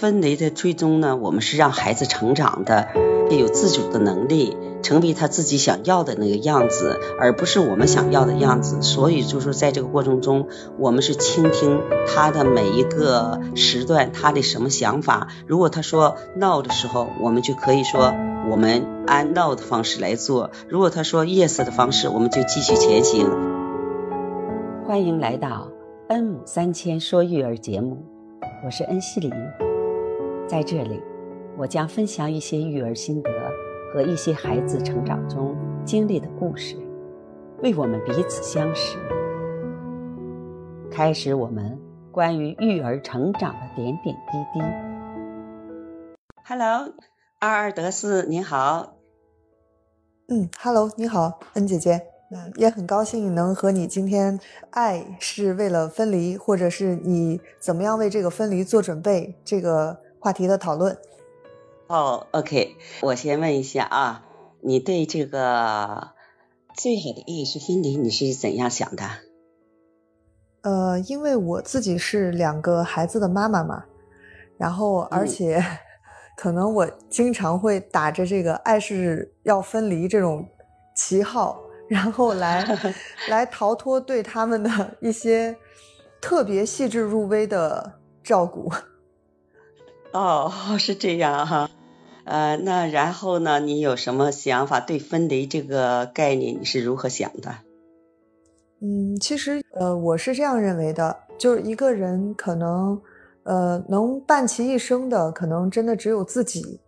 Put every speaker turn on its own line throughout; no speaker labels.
分离的最终呢，我们是让孩子成长的，有自主的能力，成为他自己想要的那个样子，而不是我们想要的样子。所以就是在这个过程中，我们是倾听他的每一个时段，他的什么想法。如果他说 no 的时候，我们就可以说我们按 no 的方式来做；如果他说 yes 的方式，我们就继续前行。欢迎来到恩母三千说育儿节目，我是恩熙林。在这里，我将分享一些育儿心得和一些孩子成长中经历的故事，为我们彼此相识，开始我们关于育儿成长的点点滴滴。Hello，阿尔德斯，你好。
嗯，Hello，你好，恩姐姐。嗯，也很高兴能和你今天爱是为了分离，或者是你怎么样为这个分离做准备这个。话题的讨论。
哦，OK，我先问一下啊，你对这个最好的爱是分离，你是怎样想的？
呃，因为我自己是两个孩子的妈妈嘛，然后而且 可能我经常会打着这个爱是要分离这种旗号，然后来 来逃脱对他们的一些特别细致入微的照顾。
哦，是这样哈，呃，那然后呢？你有什么想法？对分离这个概念，你是如何想的？
嗯，其实呃，我是这样认为的，就是一个人可能呃能伴其一生的，可能真的只有自己，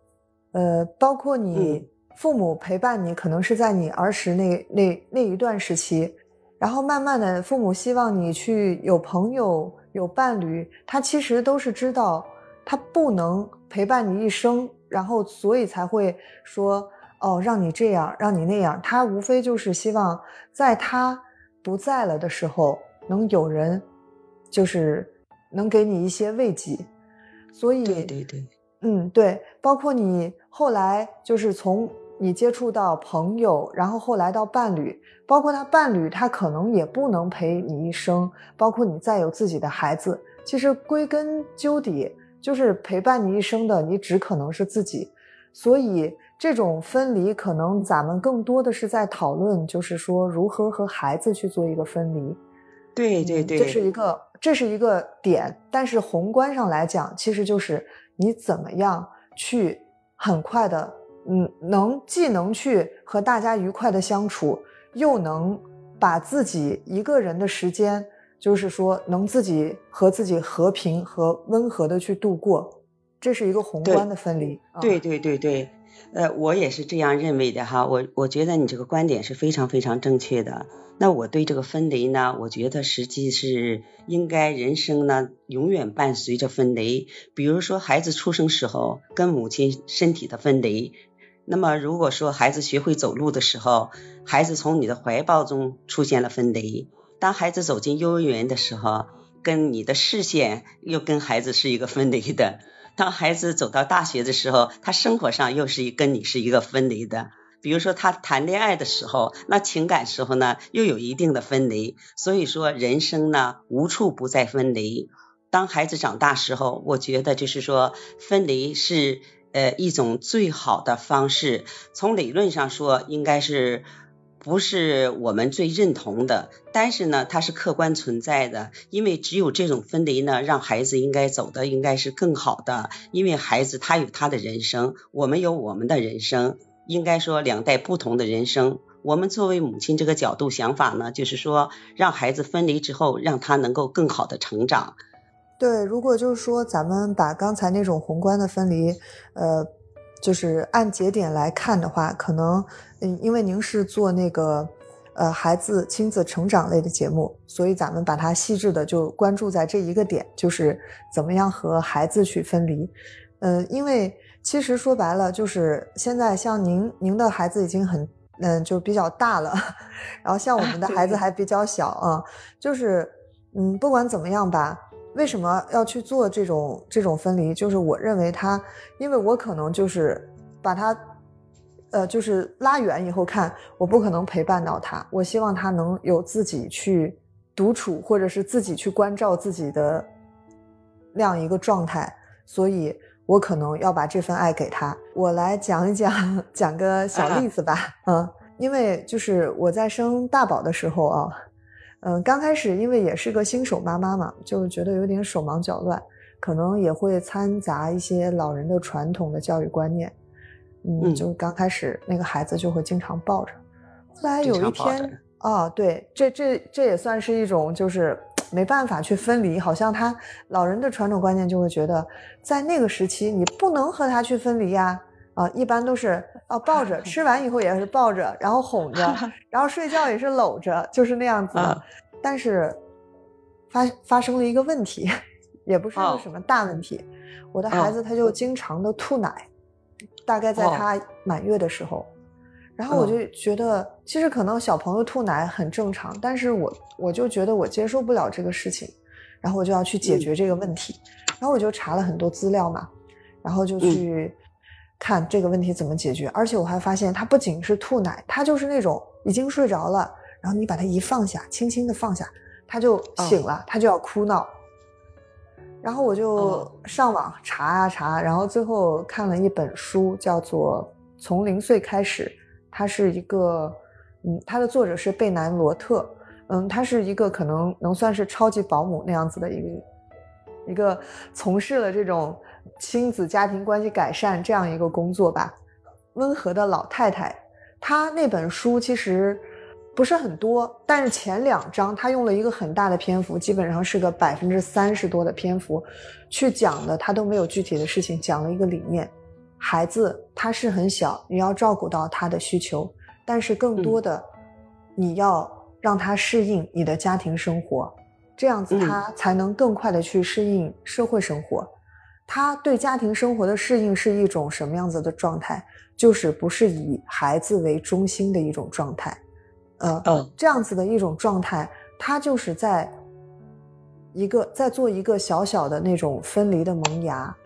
呃，包括你父母陪伴你，可能是在你儿时那那那一段时期，然后慢慢的，父母希望你去有朋友、有伴侣，他其实都是知道。他不能陪伴你一生，然后所以才会说哦，让你这样，让你那样。他无非就是希望在他不在了的时候，能有人，就是能给你一些慰藉。所以，
对对对，
嗯，对，包括你后来就是从你接触到朋友，然后后来到伴侣，包括他伴侣，他可能也不能陪你一生。包括你再有自己的孩子，其实归根究底。就是陪伴你一生的，你只可能是自己，所以这种分离，可能咱们更多的是在讨论，就是说如何和孩子去做一个分离。
对对对，
这是一个这是一个点，但是宏观上来讲，其实就是你怎么样去很快的，嗯，能既能去和大家愉快的相处，又能把自己一个人的时间。就是说，能自己和自己和平和温和的去度过，这是一个宏观的分离。
对对对对，呃，我也是这样认为的哈。我我觉得你这个观点是非常非常正确的。那我对这个分离呢，我觉得实际是应该人生呢永远伴随着分离。比如说孩子出生时候跟母亲身体的分离，那么如果说孩子学会走路的时候，孩子从你的怀抱中出现了分离。当孩子走进幼儿园的时候，跟你的视线又跟孩子是一个分离的；当孩子走到大学的时候，他生活上又是一跟你是一个分离的。比如说他谈恋爱的时候，那情感时候呢，又有一定的分离。所以说人生呢，无处不在分离。当孩子长大时候，我觉得就是说分离是呃一种最好的方式。从理论上说，应该是。不是我们最认同的，但是呢，它是客观存在的。因为只有这种分离呢，让孩子应该走的应该是更好的。因为孩子他有他的人生，我们有我们的人生，应该说两代不同的人生。我们作为母亲这个角度想法呢，就是说让孩子分离之后，让他能够更好的成长。
对，如果就是说咱们把刚才那种宏观的分离，呃。就是按节点来看的话，可能，嗯，因为您是做那个，呃，孩子亲子成长类的节目，所以咱们把它细致的就关注在这一个点，就是怎么样和孩子去分离。嗯，因为其实说白了，就是现在像您，您的孩子已经很，嗯，就比较大了，然后像我们的孩子还比较小啊，就是，嗯，不管怎么样吧。为什么要去做这种这种分离？就是我认为他，因为我可能就是把他，呃，就是拉远以后看，我不可能陪伴到他。我希望他能有自己去独处，或者是自己去关照自己的那样一个状态。所以我可能要把这份爱给他。我来讲一讲，讲个小例子吧。嗯，因为就是我在生大宝的时候啊，嗯，刚开始因为也是个新手妈妈嘛，就觉得有点手忙脚乱，可能也会掺杂一些老人的传统的教育观念。嗯，就刚开始那个孩子就会经常抱着，后来有一天，啊，对，这这这也算是一种，就是没办法去分离，好像他老人的传统观念就会觉得，在那个时期你不能和他去分离呀，啊，一般都是啊抱着，吃完以后也是抱着，然后哄着，然后睡觉也是搂着，就是那样子。但是发发生了一个问题，也不是个什么大问题，我的孩子他就经常的吐奶。大概在他满月的时候，然后我就觉得，其实可能小朋友吐奶很正常，但是我我就觉得我接受不了这个事情，然后我就要去解决这个问题，然后我就查了很多资料嘛，然后就去看这个问题怎么解决，而且我还发现他不仅是吐奶，他就是那种已经睡着了，然后你把他一放下，轻轻的放下，他就醒了，他就要哭闹。然后我就上网查啊查，然后最后看了一本书，叫做《从零岁开始》，它是一个，嗯，它的作者是贝南罗特，嗯，他是一个可能能算是超级保姆那样子的一个，一个从事了这种亲子家庭关系改善这样一个工作吧，温和的老太太，她那本书其实。不是很多，但是前两章她用了一个很大的篇幅，基本上是个百分之三十多的篇幅，去讲的她都没有具体的事情，讲了一个理念：孩子他是很小，你要照顾到他的需求，但是更多的你要让他适应你的家庭生活，这样子他才能更快的去适应社会生活。他对家庭生活的适应是一种什么样子的状态？就是不是以孩子为中心的一种状态。呃，这样子的一种状态，他就是在一个在做一个小小的那种分离的萌芽，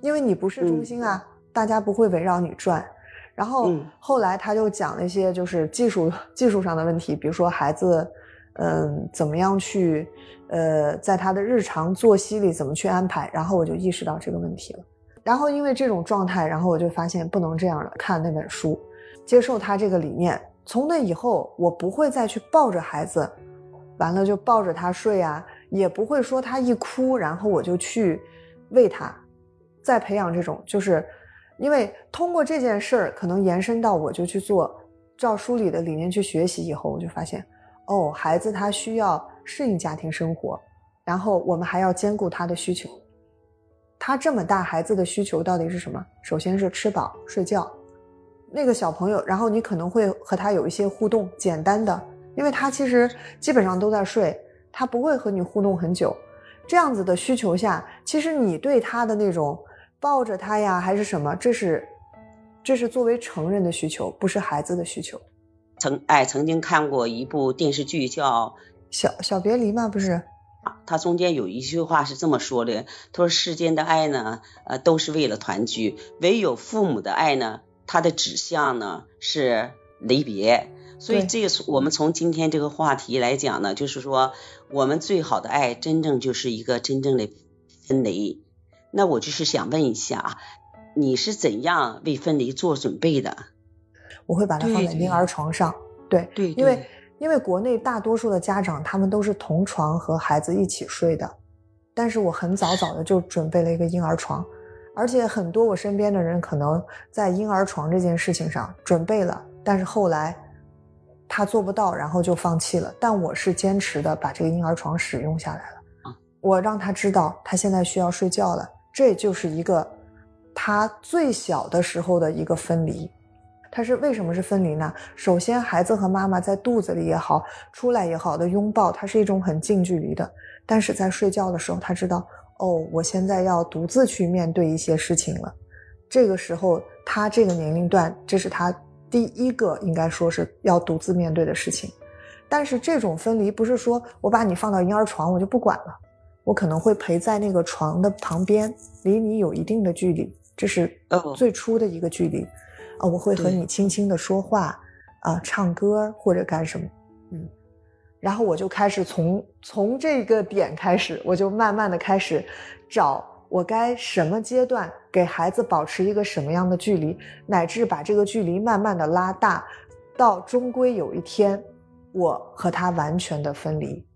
因为你不是中心啊，大家不会围绕你转。然后后来他就讲了一些就是技术技术上的问题，比如说孩子，嗯，怎么样去呃，在他的日常作息里怎么去安排。然后我就意识到这个问题了。然后因为这种状态，然后我就发现不能这样了，看那本书，接受他这个理念。从那以后，我不会再去抱着孩子，完了就抱着他睡啊，也不会说他一哭，然后我就去喂他，再培养这种，就是因为通过这件事儿，可能延伸到我就去做，照书里的理念去学习以后，我就发现，哦，孩子他需要适应家庭生活，然后我们还要兼顾他的需求，他这么大孩子的需求到底是什么？首先是吃饱睡觉。那个小朋友，然后你可能会和他有一些互动，简单的，因为他其实基本上都在睡，他不会和你互动很久。这样子的需求下，其实你对他的那种抱着他呀，还是什么，这是这是作为成人的需求，不是孩子的需求。
曾哎，曾经看过一部电视剧叫《
小小别离》吗？不是，
他中间有一句话是这么说的：他说世间的爱呢，呃，都是为了团聚，唯有父母的爱呢。它的指向呢是离别，所以这个我们从今天这个话题来讲呢，就是说我们最好的爱，真正就是一个真正的分离。那我就是想问一下，你是怎样为分离做准备的？
我会把它放在婴儿床上，对，
对，
因为因为国内大多数的家长他们都是同床和孩子一起睡的，但是我很早早的就准备了一个婴儿床。而且很多我身边的人可能在婴儿床这件事情上准备了，但是后来他做不到，然后就放弃了。但我是坚持的，把这个婴儿床使用下来了。我让他知道他现在需要睡觉了，这就是一个他最小的时候的一个分离。他是为什么是分离呢？首先，孩子和妈妈在肚子里也好，出来也好的拥抱，它是一种很近距离的。但是在睡觉的时候，他知道。哦，我现在要独自去面对一些事情了。这个时候，他这个年龄段，这是他第一个应该说是要独自面对的事情。但是这种分离不是说我把你放到婴儿床，我就不管了。我可能会陪在那个床的旁边，离你有一定的距离，这是最初的一个距离。啊，我会和你轻轻的说话，啊，唱歌或者干什么，嗯。然后我就开始从从这个点开始，我就慢慢的开始找我该什么阶段给孩子保持一个什么样的距离，乃至把这个距离慢慢的拉大，到终归有一天，我和他完全的分离。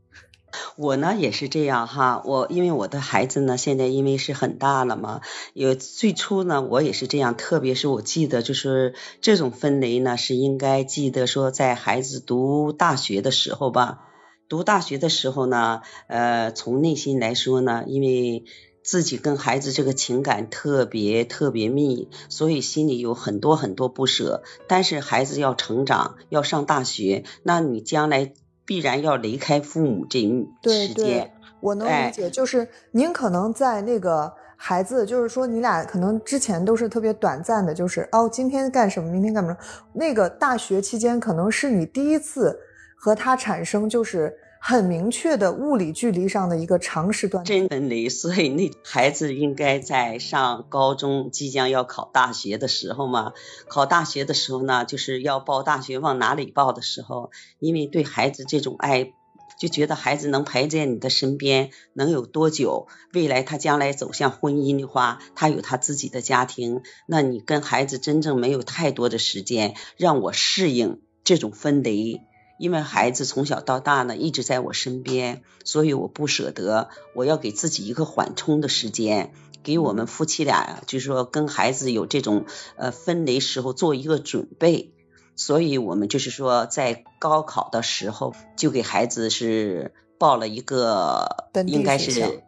我呢也是这样哈，我因为我的孩子呢现在因为是很大了嘛，有最初呢我也是这样，特别是我记得就是这种分离呢是应该记得说在孩子读大学的时候吧，读大学的时候呢，呃从内心来说呢，因为自己跟孩子这个情感特别特别密，所以心里有很多很多不舍。但是孩子要成长，要上大学，那你将来。必然要离开父母这一时间，
我能理解。就是您可能在那个孩子，就是说你俩可能之前都是特别短暂的，就是哦，今天干什么，明天干什么。那个大学期间，可能是你第一次和他产生就是。很明确的物理距离上的一个长时段
真分离，所以那孩子应该在上高中，即将要考大学的时候嘛，考大学的时候呢，就是要报大学往哪里报的时候，因为对孩子这种爱，就觉得孩子能陪在你的身边能有多久？未来他将来走向婚姻的话，他有他自己的家庭，那你跟孩子真正没有太多的时间让我适应这种分离。因为孩子从小到大呢一直在我身边，所以我不舍得，我要给自己一个缓冲的时间，给我们夫妻俩就是说跟孩子有这种呃分离时候做一个准备，所以我们就是说在高考的时候就给孩子是报了一个应该是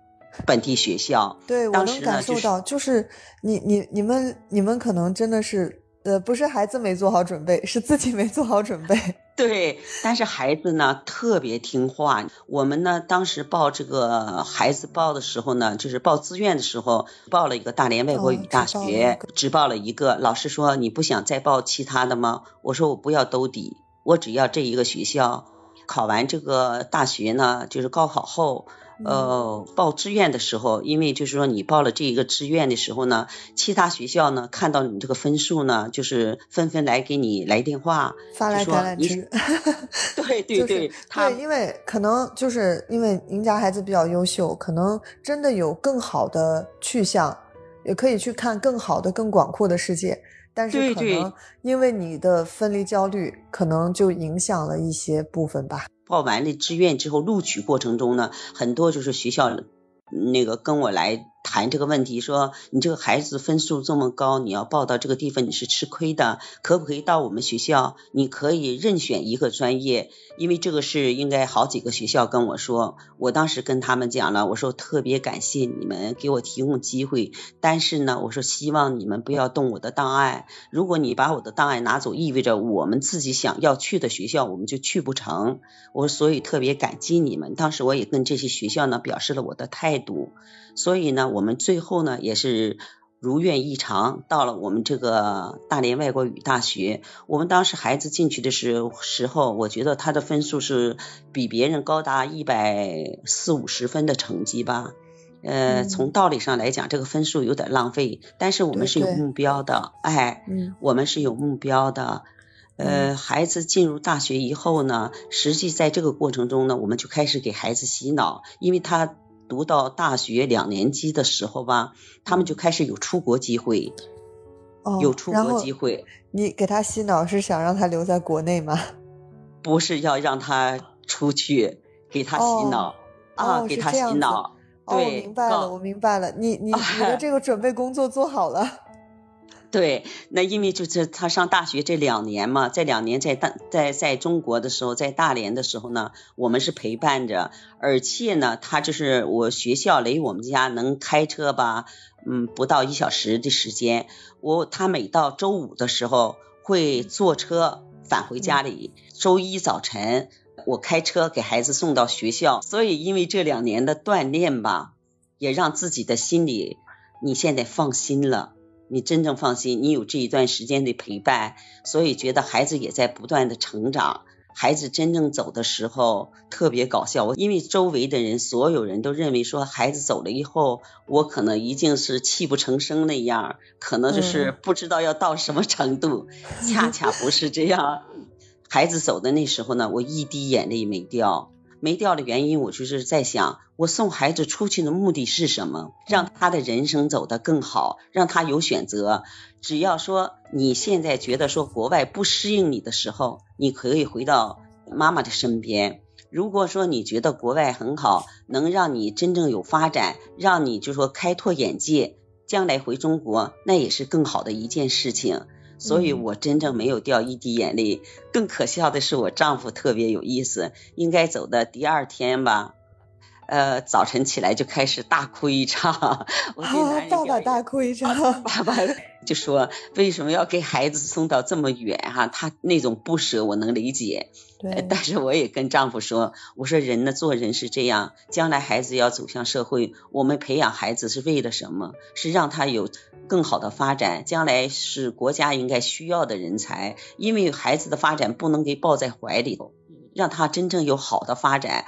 本地学校。
对，我能感受到，就是你你你们你们可能真的是。呃，不是孩子没做好准备，是自己没做好准备。
对，但是孩子呢特别听话。我们呢当时报这个孩子报的时候呢，就是报志愿的时候报了一个大连外国语大学，只报了一个。老师说你不想再报其他的吗？我说我不要兜底，我只要这一个学校。考完这个大学呢，就是高考后。呃，报志愿的时候，因为就是说你报了这一个志愿的时候呢，其他学校呢看到你这个分数呢，就是纷纷来给你来电话，
发来橄榄枝。
对 对对，
对，因为可能就是因为您家孩子比较优秀，可能真的有更好的去向，也可以去看更好的、更广阔的世界。但是可能因为你的分离焦虑，可能就影响了一些部分吧。
报完了志愿之后，录取过程中呢，很多就是学校那个跟我来。谈这个问题，说你这个孩子分数这么高，你要报到这个地方你是吃亏的，可不可以到我们学校？你可以任选一个专业，因为这个是应该好几个学校跟我说，我当时跟他们讲了，我说特别感谢你们给我提供机会，但是呢，我说希望你们不要动我的档案，如果你把我的档案拿走，意味着我们自己想要去的学校我们就去不成，我所以特别感激你们，当时我也跟这些学校呢表示了我的态度，所以呢。我们最后呢也是如愿以偿，到了我们这个大连外国语大学。我们当时孩子进去的时时候，我觉得他的分数是比别人高达一百四五十分的成绩吧。呃，从道理上来讲，这个分数有点浪费。但是我们是有目标的，哎，我们是有目标的。呃，孩子进入大学以后呢，实际在这个过程中呢，我们就开始给孩子洗脑，因为他。读到大学两年级的时候吧，他们就开始有出国机会，有出国机会。
你给他洗脑是想让他留在国内吗？
不是要让他出去，给他洗脑啊，给他洗脑。
对，我明白了，我明白了。你你你的 这个准备工作做好了。
对，那因为就是他上大学这两年嘛，在两年在大在在中国的时候，在大连的时候呢，我们是陪伴着，而且呢，他就是我学校离我们家能开车吧，嗯，不到一小时的时间。我他每到周五的时候会坐车返回家里，周一早晨我开车给孩子送到学校。所以因为这两年的锻炼吧，也让自己的心里你现在放心了。你真正放心，你有这一段时间的陪伴，所以觉得孩子也在不断的成长。孩子真正走的时候特别搞笑，我因为周围的人，所有人都认为说孩子走了以后，我可能一定是泣不成声那样，可能就是不知道要到什么程度。恰 恰不是这样，孩子走的那时候呢，我一滴眼泪没掉。没掉的原因，我就是在想，我送孩子出去的目的是什么？让他的人生走得更好，让他有选择。只要说你现在觉得说国外不适应你的时候，你可以回到妈妈的身边。如果说你觉得国外很好，能让你真正有发展，让你就说开拓眼界，将来回中国那也是更好的一件事情。所以我真正没有掉一滴眼泪。更可笑的是，我丈夫特别有意思，应该走的第二天吧。呃，早晨起来就开始大哭一场。我
爸爸大哭一场。
爸爸 就说：“为什么要给孩子送到这么远？哈，他那种不舍我能理解。
对，
但是我也跟丈夫说，我说人呢做人是这样，将来孩子要走向社会，我们培养孩子是为了什么？是让他有更好的发展，将来是国家应该需要的人才。因为孩子的发展不能给抱在怀里头，让他真正有好的发展。”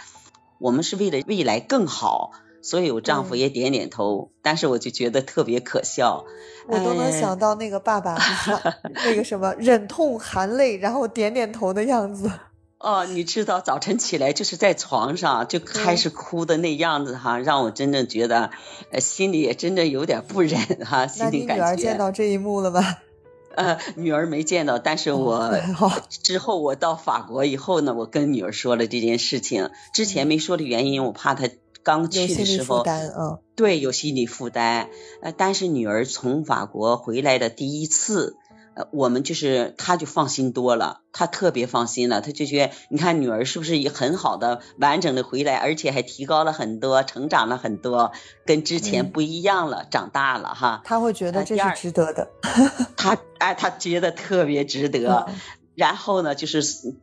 我们是为了未来更好，所以我丈夫也点点头，但是我就觉得特别可笑。
我都能想到那个爸爸那个什么忍痛含泪，然后点点头的样子。
哦，你知道早晨起来就是在床上就开始哭的那样子哈，让我真正觉得呃心里也真的有点不忍哈。那
你女儿见到这一幕了吗？
呃，女儿没见到，但是我之后我到法国以后呢，我跟女儿说了这件事情。之前没说的原因，我怕她刚去的时候，
嗯，
对，有心理负担。呃，但是女儿从法国回来的第一次。我们就是他，就放心多了，他特别放心了，他就觉得，你看女儿是不是也很好的、完整的回来，而且还提高了很多，成长了很多，跟之前不一样了，长大了哈。
他会觉得这是值得的。
他哎，他觉得特别值得。然后呢，就是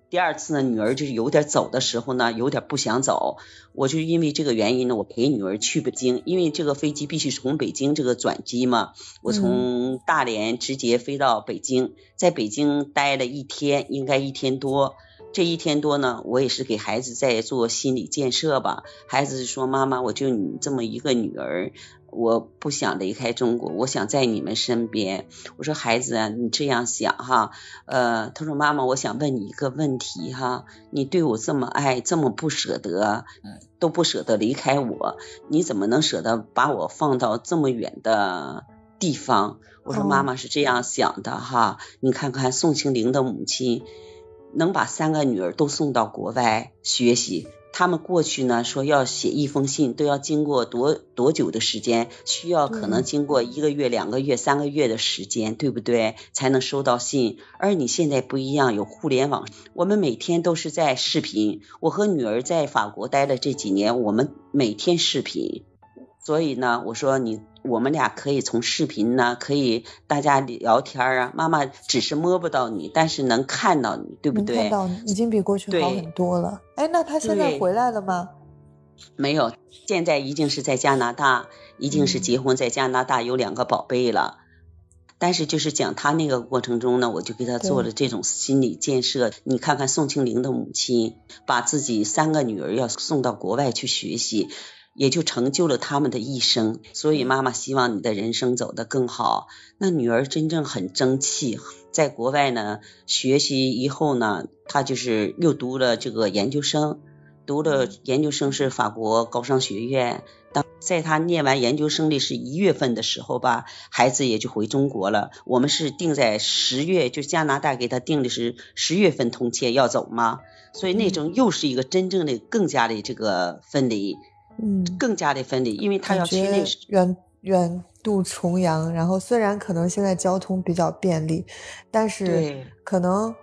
第二次呢，女儿就是有点走的时候呢，有点不想走。我就因为这个原因呢，我陪女儿去北京，因为这个飞机必须从北京这个转机嘛。我从大连直接飞到北京，在北京待了一天，应该一天多。这一天多呢，我也是给孩子在做心理建设吧。孩子说：“妈妈，我就你这么一个女儿。”我不想离开中国，我想在你们身边。我说孩子啊，你这样想哈，呃，他说妈妈，我想问你一个问题哈，你对我这么爱，这么不舍得，都不舍得离开我，你怎么能舍得把我放到这么远的地方？我说妈妈是这样想的哈，你看看宋庆龄的母亲，能把三个女儿都送到国外学习。他们过去呢说要写一封信都要经过多多久的时间，需要可能经过一个月、两个月、三个月的时间，对不对？才能收到信。而你现在不一样，有互联网，我们每天都是在视频。我和女儿在法国待了这几年，我们每天视频。所以呢，我说你。我们俩可以从视频呢，可以大家聊天啊。妈妈只是摸不到你，但是能看到你，对不对？
看到你，已经比过去好很多了。哎，那他现在回来了吗？
没有，现在已经是在加拿大，已经是结婚在加拿大，有两个宝贝了。但是就是讲他那个过程中呢，我就给他做了这种心理建设。你看看宋庆龄的母亲，把自己三个女儿要送到国外去学习。也就成就了他们的一生，所以妈妈希望你的人生走得更好。那女儿真正很争气，在国外呢学习以后呢，她就是又读了这个研究生，读了研究生是法国高商学院。当在她念完研究生的是一月份的时候吧，孩子也就回中国了。我们是定在十月，就加拿大给她定的是十月份通签要走嘛，所以那种又是一个真正的更加的这个分离。
嗯，
更加的分离，因为他要去那
远远渡重洋，然后虽然可能现在交通比较便利，但是可能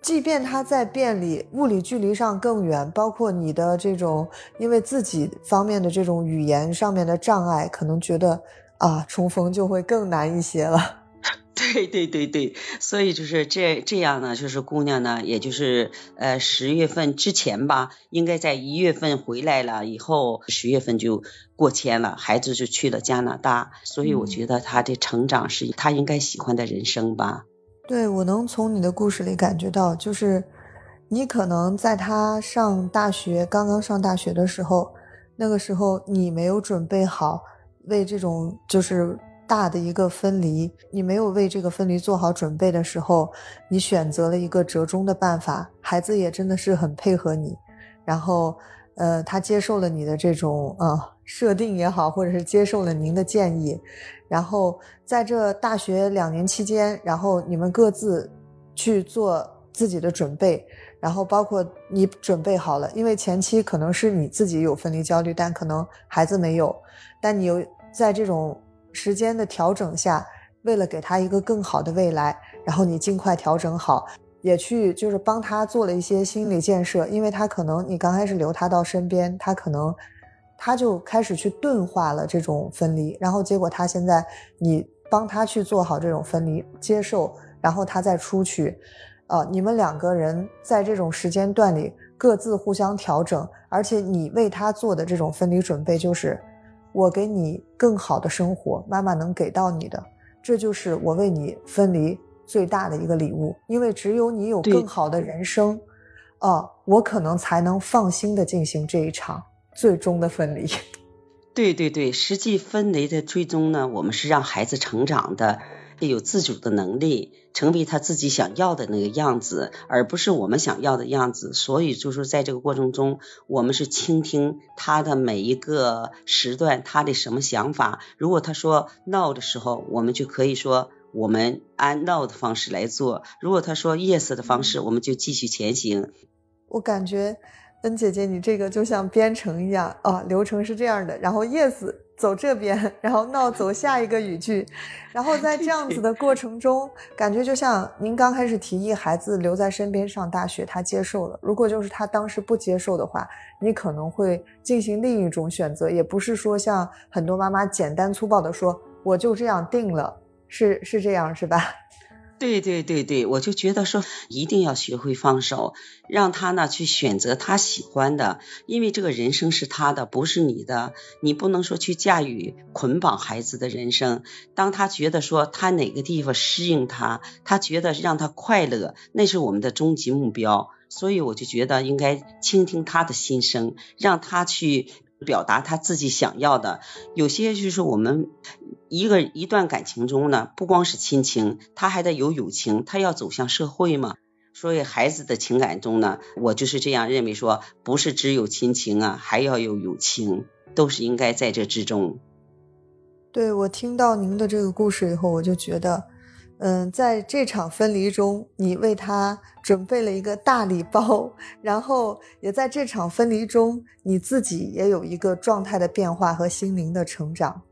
即便他在便利，物理距离上更远，包括你的这种因为自己方面的这种语言上面的障碍，可能觉得啊重逢就会更难一些了。
对对对对，所以就是这这样呢，就是姑娘呢，也就是呃十月份之前吧，应该在一月份回来了以后，十月份就过签了，孩子就去了加拿大，所以我觉得他的成长是他应该喜欢的人生吧。
对，我能从你的故事里感觉到，就是你可能在他上大学刚刚上大学的时候，那个时候你没有准备好为这种就是。大的一个分离，你没有为这个分离做好准备的时候，你选择了一个折中的办法，孩子也真的是很配合你，然后呃，他接受了你的这种呃设定也好，或者是接受了您的建议，然后在这大学两年期间，然后你们各自去做自己的准备，然后包括你准备好了，因为前期可能是你自己有分离焦虑，但可能孩子没有，但你有在这种时间的调整下，为了给他一个更好的未来，然后你尽快调整好。也去就是帮他做了一些心理建设，因为他可能你刚开始留他到身边，他可能他就开始去钝化了这种分离，然后结果他现在你帮他去做好这种分离接受，然后他再出去，呃，你们两个人在这种时间段里各自互相调整，而且你为他做的这种分离准备就是我给你更好的生活，妈妈能给到你的，这就是我为你分离。最大的一个礼物，因为只有你有更好的人生，啊，我可能才能放心的进行这一场最终的分离。
对对对，实际分离的最终呢，我们是让孩子成长的，有自主的能力，成为他自己想要的那个样子，而不是我们想要的样子。所以就是在这个过程中，我们是倾听他的每一个时段，他的什么想法。如果他说 no 的时候，我们就可以说。我们按 no 的方式来做，如果他说 yes 的方式，我们就继续前行。
我感觉恩姐姐，你这个就像编程一样啊，流程是这样的，然后 yes 走这边，然后 no 走下一个语句，然后在这样子的过程中，感觉就像您刚开始提议孩子留在身边上大学，他接受了。如果就是他当时不接受的话，你可能会进行另一种选择，也不是说像很多妈妈简单粗暴的说我就这样定了。是是这样是吧？
对对对对，我就觉得说一定要学会放手，让他呢去选择他喜欢的，因为这个人生是他的，不是你的，你不能说去驾驭捆绑孩子的人生。当他觉得说他哪个地方适应他，他觉得让他快乐，那是我们的终极目标。所以我就觉得应该倾听他的心声，让他去。表达他自己想要的，有些就是我们一个一段感情中呢，不光是亲情，他还得有友情，他要走向社会嘛。所以孩子的情感中呢，我就是这样认为，说不是只有亲情啊，还要有友情，都是应该在这之中。
对我听到您的这个故事以后，我就觉得。嗯，在这场分离中，你为他准备了一个大礼包，然后也在这场分离中，你自己也有一个状态的变化和心灵的成长。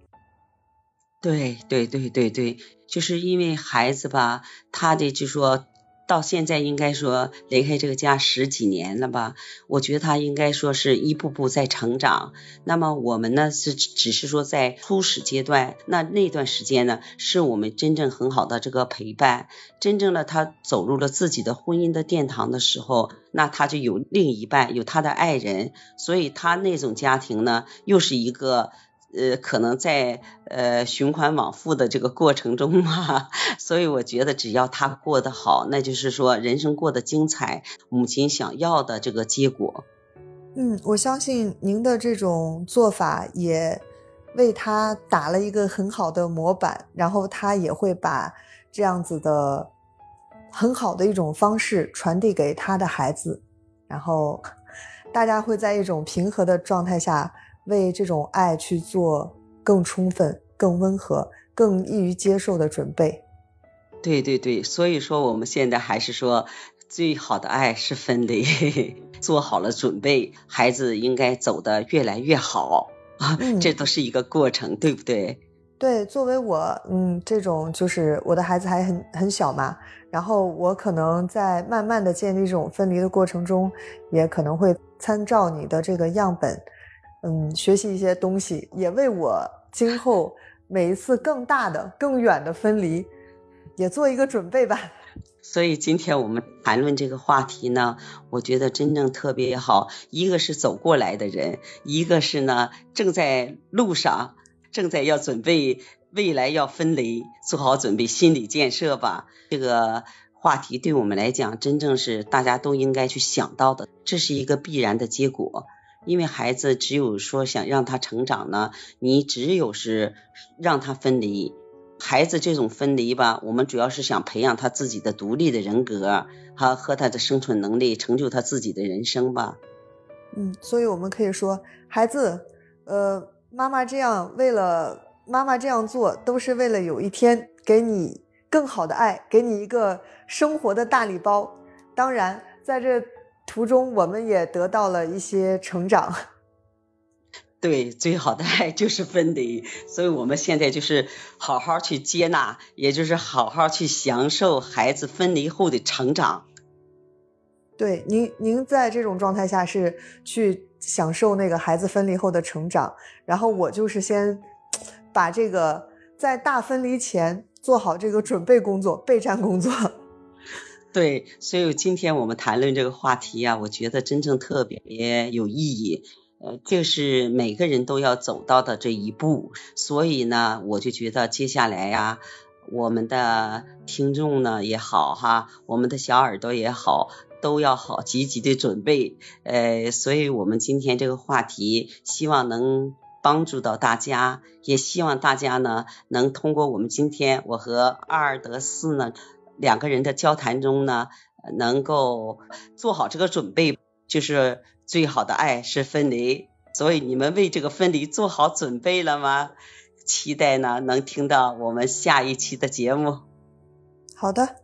对对对对对，就是因为孩子吧，他的就说。到现在应该说离开这个家十几年了吧？我觉得他应该说是一步步在成长。那么我们呢是只是说在初始阶段，那那段时间呢是我们真正很好的这个陪伴。真正的他走入了自己的婚姻的殿堂的时候，那他就有另一半，有他的爱人，所以他那种家庭呢又是一个。呃，可能在呃循环往复的这个过程中嘛，所以我觉得只要他过得好，那就是说人生过得精彩，母亲想要的这个结果。
嗯，我相信您的这种做法也为他打了一个很好的模板，然后他也会把这样子的很好的一种方式传递给他的孩子，然后大家会在一种平和的状态下。为这种爱去做更充分、更温和、更易于接受的准备。
对对对，所以说我们现在还是说，最好的爱是分离，做好了准备，孩子应该走得越来越好啊，这都是一个过程，对不对？
对，作为我，嗯，这种就是我的孩子还很很小嘛，然后我可能在慢慢的建立这种分离的过程中，也可能会参照你的这个样本。嗯，学习一些东西，也为我今后 每一次更大的、更远的分离，也做一个准备吧。
所以今天我们谈论这个话题呢，我觉得真正特别好。一个是走过来的人，一个是呢正在路上，正在要准备未来要分离，做好准备心理建设吧。这个话题对我们来讲，真正是大家都应该去想到的，这是一个必然的结果。因为孩子只有说想让他成长呢，你只有是让他分离。孩子这种分离吧，我们主要是想培养他自己的独立的人格，哈和他的生存能力，成就他自己的人生吧。
嗯，所以我们可以说，孩子，呃，妈妈这样为了妈妈这样做，都是为了有一天给你更好的爱，给你一个生活的大礼包。当然，在这途中，我们也得到了一些成长。
对，最好的爱就是分离，所以我们现在就是好好去接纳，也就是好好去享受孩子分离后的成长。
对，您您在这种状态下是去享受那个孩子分离后的成长，然后我就是先把这个在大分离前做好这个准备工作、备战工作。
对，所以今天我们谈论这个话题啊，我觉得真正特别有意义。呃，就是每个人都要走到的这一步，所以呢，我就觉得接下来呀，我们的听众呢也好哈，我们的小耳朵也好，都要好积极的准备。呃，所以我们今天这个话题，希望能帮助到大家，也希望大家呢能通过我们今天我和阿尔德斯呢两个人的交谈中呢，能够做好这个准备，就是。最好的爱是分离，所以你们为这个分离做好准备了吗？期待呢能听到我们下一期的节目。
好的。